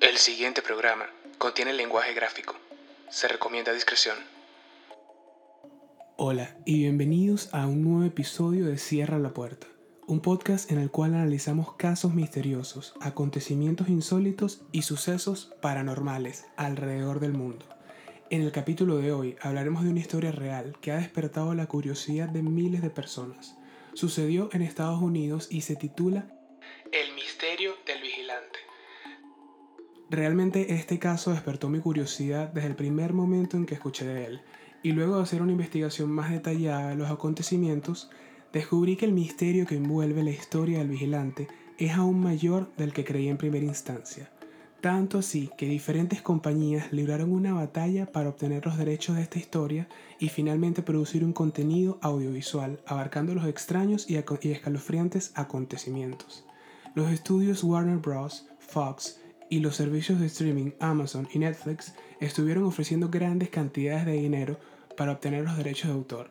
El siguiente programa contiene lenguaje gráfico. Se recomienda discreción. Hola y bienvenidos a un nuevo episodio de Cierra la Puerta, un podcast en el cual analizamos casos misteriosos, acontecimientos insólitos y sucesos paranormales alrededor del mundo. En el capítulo de hoy hablaremos de una historia real que ha despertado la curiosidad de miles de personas. Sucedió en Estados Unidos y se titula El misterio del vigilante. Realmente este caso despertó mi curiosidad desde el primer momento en que escuché de él, y luego de hacer una investigación más detallada de los acontecimientos, descubrí que el misterio que envuelve la historia del vigilante es aún mayor del que creí en primera instancia. Tanto así que diferentes compañías libraron una batalla para obtener los derechos de esta historia y finalmente producir un contenido audiovisual abarcando los extraños y, escalofriantes acontecimientos. Los estudios Warner Bros., Fox y los servicios de streaming Amazon y Netflix estuvieron ofreciendo grandes cantidades de dinero para obtener los derechos de autor.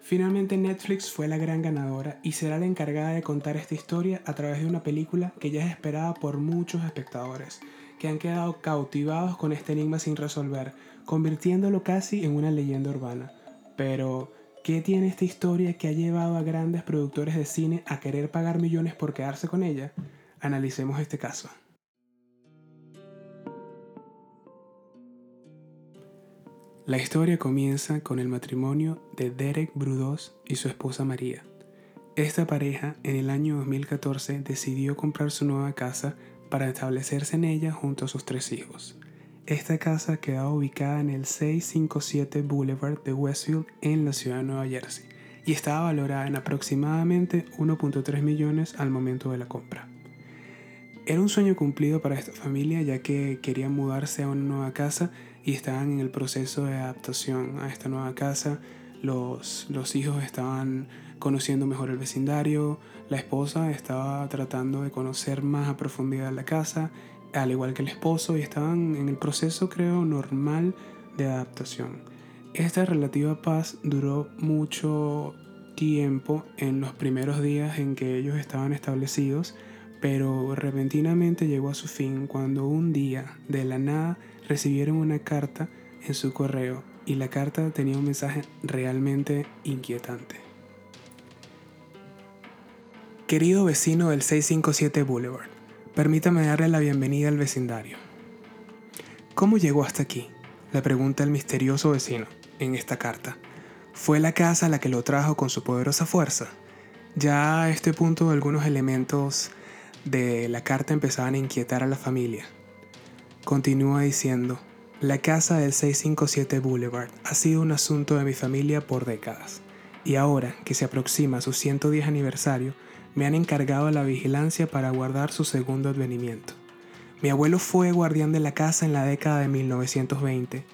Finalmente Netflix fue la gran ganadora y será la encargada de contar esta historia a través de una película que ya es esperada por muchos espectadores, que han quedado cautivados con este enigma sin resolver, convirtiéndolo casi en una leyenda urbana. Pero, ¿qué tiene esta historia que ha llevado a grandes productores de cine a querer pagar millones por quedarse con ella? Analicemos este caso. La historia comienza con el matrimonio de Derek Brudos y su esposa María. Esta pareja en el año 2014 decidió comprar su nueva casa para establecerse en ella junto a sus tres hijos. Esta casa quedaba ubicada en el 657 Boulevard de Westfield en la ciudad de Nueva Jersey y estaba valorada en aproximadamente 1.3 millones al momento de la compra. Era un sueño cumplido para esta familia ya que querían mudarse a una nueva casa y estaban en el proceso de adaptación a esta nueva casa. Los, los hijos estaban conociendo mejor el vecindario, la esposa estaba tratando de conocer más a profundidad la casa, al igual que el esposo, y estaban en el proceso, creo, normal de adaptación. Esta relativa paz duró mucho tiempo en los primeros días en que ellos estaban establecidos, pero repentinamente llegó a su fin cuando un día, de la nada, recibieron una carta en su correo y la carta tenía un mensaje realmente inquietante. Querido vecino del 657 Boulevard, permítame darle la bienvenida al vecindario. ¿Cómo llegó hasta aquí? Le pregunta el misterioso vecino en esta carta. ¿Fue la casa la que lo trajo con su poderosa fuerza? Ya a este punto algunos elementos de la carta empezaban a inquietar a la familia. Continúa diciendo, la casa del 657 Boulevard ha sido un asunto de mi familia por décadas, y ahora que se aproxima su 110 aniversario, me han encargado la vigilancia para guardar su segundo advenimiento. Mi abuelo fue guardián de la casa en la década de 1920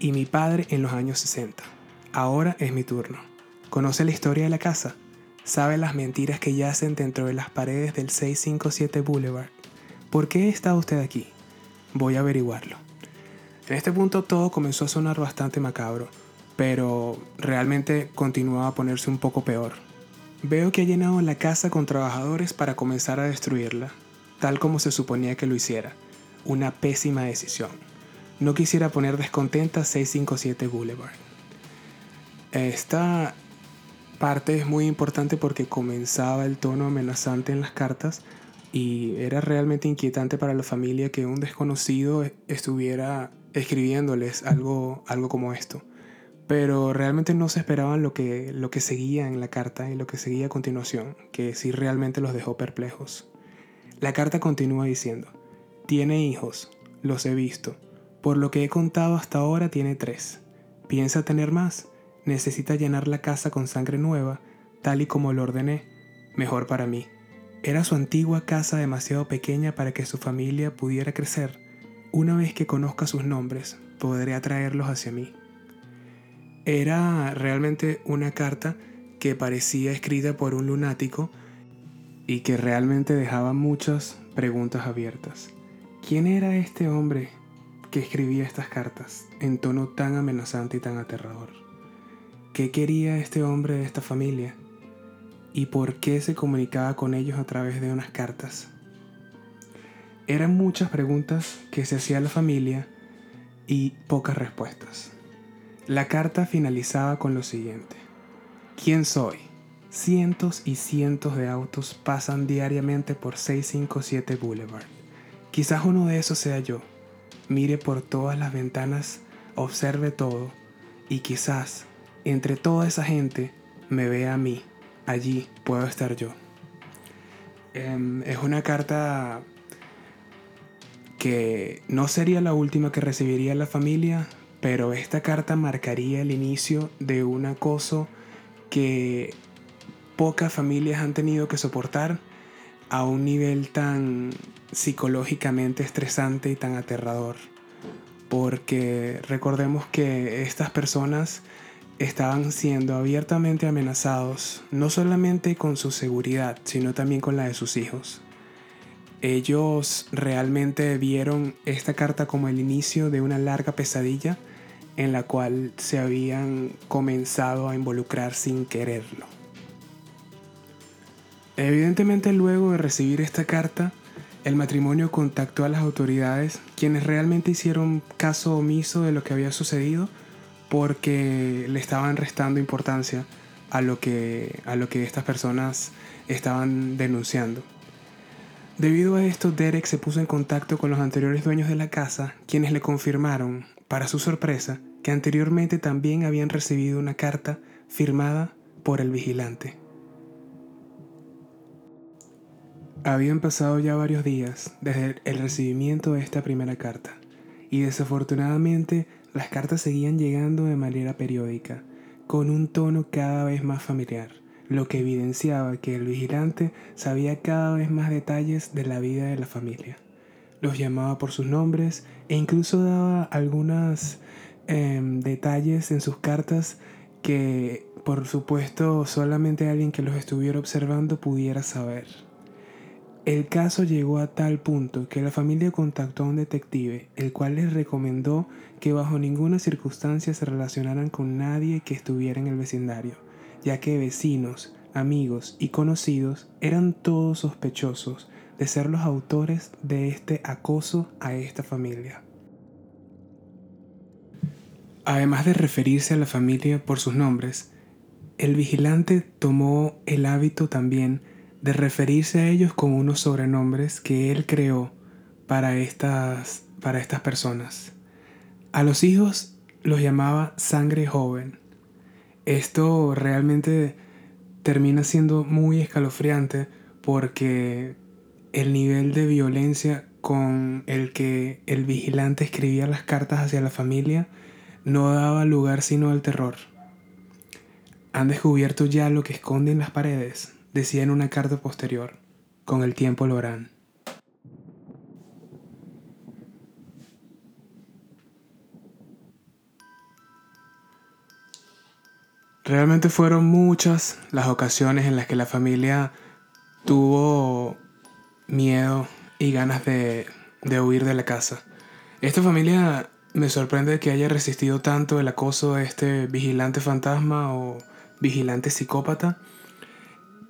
y mi padre en los años 60. Ahora es mi turno. ¿Conoce la historia de la casa? ¿Sabe las mentiras que yacen dentro de las paredes del 657 Boulevard? ¿Por qué está usted aquí? Voy a averiguarlo. En este punto todo comenzó a sonar bastante macabro, pero realmente continuaba a ponerse un poco peor. Veo que ha llenado la casa con trabajadores para comenzar a destruirla, tal como se suponía que lo hiciera. Una pésima decisión. No quisiera poner descontenta 657 Boulevard. Esta parte es muy importante porque comenzaba el tono amenazante en las cartas y era realmente inquietante para la familia que un desconocido estuviera escribiéndoles algo, algo como esto. Pero realmente no se esperaban lo que, lo que seguía en la carta y lo que seguía a continuación, que sí realmente los dejó perplejos. La carta continúa diciendo, tiene hijos, los he visto, por lo que he contado hasta ahora tiene tres. ¿Piensa tener más? necesita llenar la casa con sangre nueva, tal y como lo ordené, mejor para mí. Era su antigua casa demasiado pequeña para que su familia pudiera crecer. Una vez que conozca sus nombres, podré atraerlos hacia mí. Era realmente una carta que parecía escrita por un lunático y que realmente dejaba muchas preguntas abiertas. ¿Quién era este hombre que escribía estas cartas en tono tan amenazante y tan aterrador? ¿Qué quería este hombre de esta familia? ¿Y por qué se comunicaba con ellos a través de unas cartas? Eran muchas preguntas que se hacía la familia y pocas respuestas. La carta finalizaba con lo siguiente. ¿Quién soy? Cientos y cientos de autos pasan diariamente por 657 Boulevard. Quizás uno de esos sea yo. Mire por todas las ventanas, observe todo y quizás entre toda esa gente me vea a mí. Allí puedo estar yo. Em, es una carta que no sería la última que recibiría la familia, pero esta carta marcaría el inicio de un acoso que pocas familias han tenido que soportar a un nivel tan psicológicamente estresante y tan aterrador. Porque recordemos que estas personas estaban siendo abiertamente amenazados, no solamente con su seguridad, sino también con la de sus hijos. Ellos realmente vieron esta carta como el inicio de una larga pesadilla en la cual se habían comenzado a involucrar sin quererlo. Evidentemente luego de recibir esta carta, el matrimonio contactó a las autoridades, quienes realmente hicieron caso omiso de lo que había sucedido porque le estaban restando importancia a lo que, a lo que estas personas estaban denunciando. Debido a esto, Derek se puso en contacto con los anteriores dueños de la casa, quienes le confirmaron, para su sorpresa, que anteriormente también habían recibido una carta firmada por el vigilante. Habían pasado ya varios días desde el recibimiento de esta primera carta, y desafortunadamente las cartas seguían llegando de manera periódica, con un tono cada vez más familiar, lo que evidenciaba que el vigilante sabía cada vez más detalles de la vida de la familia. Los llamaba por sus nombres e incluso daba algunos em, detalles en sus cartas que por supuesto solamente alguien que los estuviera observando pudiera saber. El caso llegó a tal punto que la familia contactó a un detective, el cual les recomendó que bajo ninguna circunstancia se relacionaran con nadie que estuviera en el vecindario, ya que vecinos, amigos y conocidos eran todos sospechosos de ser los autores de este acoso a esta familia. Además de referirse a la familia por sus nombres, el vigilante tomó el hábito también de referirse a ellos con unos sobrenombres que él creó para estas, para estas personas. A los hijos los llamaba sangre joven. Esto realmente termina siendo muy escalofriante porque el nivel de violencia con el que el vigilante escribía las cartas hacia la familia no daba lugar sino al terror. Han descubierto ya lo que esconden las paredes decía en una carta posterior, con el tiempo lo harán. Realmente fueron muchas las ocasiones en las que la familia tuvo miedo y ganas de, de huir de la casa. Esta familia me sorprende que haya resistido tanto el acoso de este vigilante fantasma o vigilante psicópata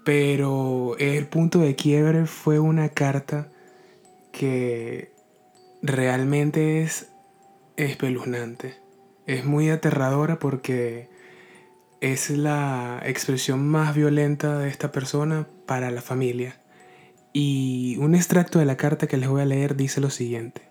pero el punto de quiebre fue una carta que realmente es espeluznante. Es muy aterradora porque es la expresión más violenta de esta persona para la familia. Y un extracto de la carta que les voy a leer dice lo siguiente.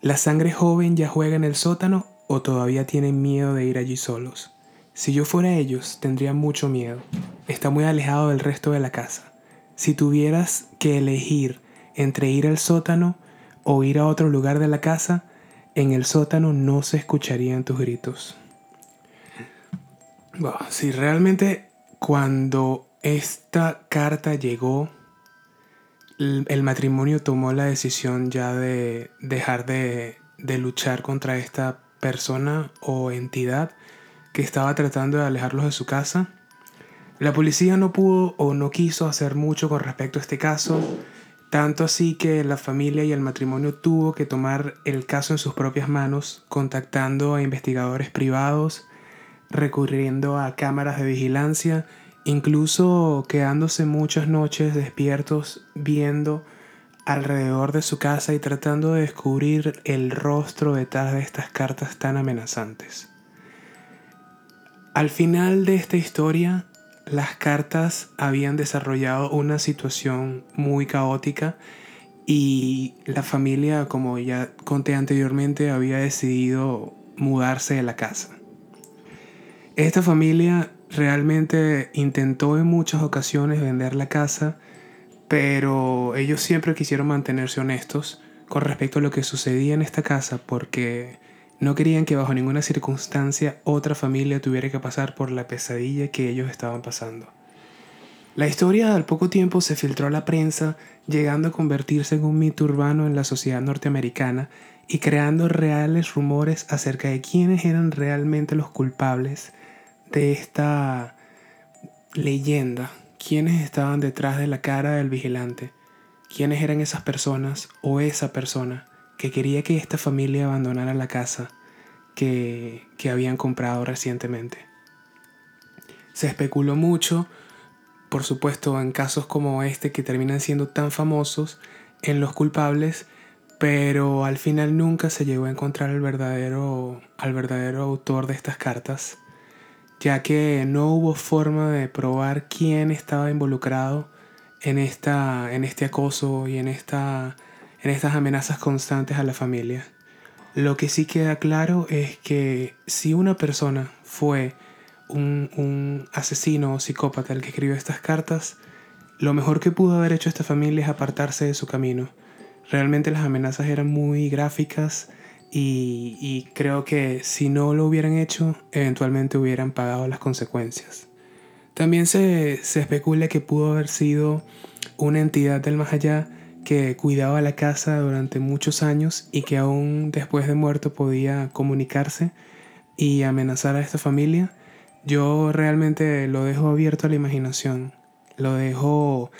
¿La sangre joven ya juega en el sótano o todavía tienen miedo de ir allí solos? Si yo fuera ellos, tendría mucho miedo. Está muy alejado del resto de la casa. Si tuvieras que elegir entre ir al sótano o ir a otro lugar de la casa, en el sótano no se escucharían tus gritos. si realmente cuando esta carta llegó, el, matrimonio tomó la decisión ya de dejar de luchar contra esta persona o entidad que estaba tratando de alejarlos de su casa. La policía no pudo o no quiso hacer mucho con respecto a este caso, tanto así que la familia y el matrimonio tuvo que tomar el caso en sus propias manos, contactando a investigadores privados, recurriendo a cámaras de vigilancia, incluso quedándose muchas noches despiertos viendo alrededor de su casa y tratando de descubrir el rostro detrás de estas cartas tan amenazantes. Al final de esta historia, las cartas habían desarrollado una situación muy caótica y la familia, como ya conté anteriormente, había decidido mudarse de la casa. Esta familia realmente intentó en muchas ocasiones vender la casa, pero ellos siempre quisieron mantenerse honestos con respecto a lo que sucedía en esta casa porque no querían que bajo ninguna circunstancia otra familia tuviera que pasar por la pesadilla que ellos estaban pasando. La historia al poco tiempo se filtró a la prensa, llegando a convertirse en un mito urbano en la sociedad norteamericana y creando reales rumores acerca de quiénes eran realmente los culpables de esta leyenda, quiénes estaban detrás de la cara del vigilante, quiénes eran esas personas o esa persona que quería que esta familia abandonara la casa que, que habían comprado recientemente. Se especuló mucho por supuesto, en casos como este que terminan siendo tan famosos, en los culpables, pero al final nunca se llegó a encontrar al verdadero, al verdadero autor de estas cartas, ya que no hubo forma de probar quién estaba involucrado en, esta, en este acoso y en, esta, en estas amenazas constantes a la familia. Lo que sí queda claro es que si una persona fue un, asesino o psicópata el que escribió estas cartas, lo mejor que pudo haber hecho esta familia es apartarse de su camino. Realmente las amenazas eran muy gráficas y, creo que si no lo hubieran hecho, eventualmente hubieran pagado las consecuencias. También se, se especula que pudo haber sido una entidad del más allá que cuidaba la casa durante muchos años y que aún después de muerto podía comunicarse y amenazar a esta familia yo realmente lo dejo abierto a la imaginación, lo dejo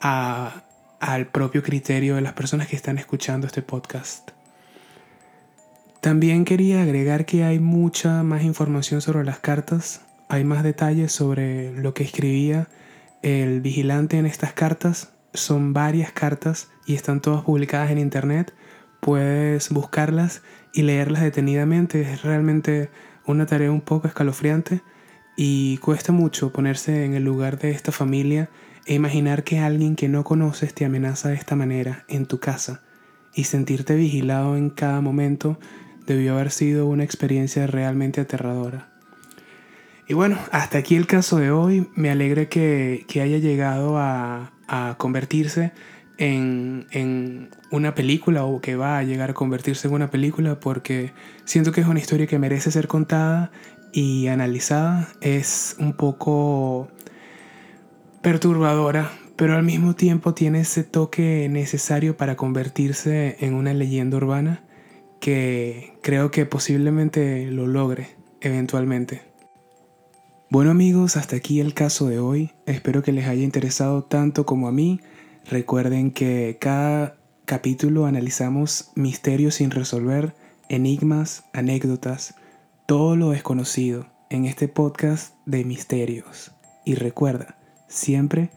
al propio criterio de las personas que están escuchando este podcast. También quería agregar que hay mucha más información sobre las cartas, hay más detalles sobre lo que escribía el vigilante en estas cartas. Son varias cartas y están todas publicadas en internet. Puedes buscarlas y leerlas detenidamente. Es realmente una tarea un poco escalofriante y cuesta mucho ponerse en el lugar de esta familia e imaginar que alguien que no conoces te amenaza de esta manera en tu casa y sentirte vigilado en cada momento debió haber sido una experiencia realmente aterradora. Y bueno, hasta aquí el caso de hoy. Me alegra que, haya llegado a, convertirse en, en, una película o que va a llegar a convertirse en una película porque siento que es una historia que merece ser contada y analizada es un poco perturbadora, pero al mismo tiempo tiene ese toque necesario para convertirse en una leyenda urbana que creo que posiblemente lo logre eventualmente. Bueno amigos, hasta aquí el caso de hoy. Espero que les haya interesado tanto como a mí. Recuerden que cada capítulo analizamos misterios sin resolver, enigmas, anécdotas, todo lo desconocido en este podcast de misterios. Y recuerda, siempre...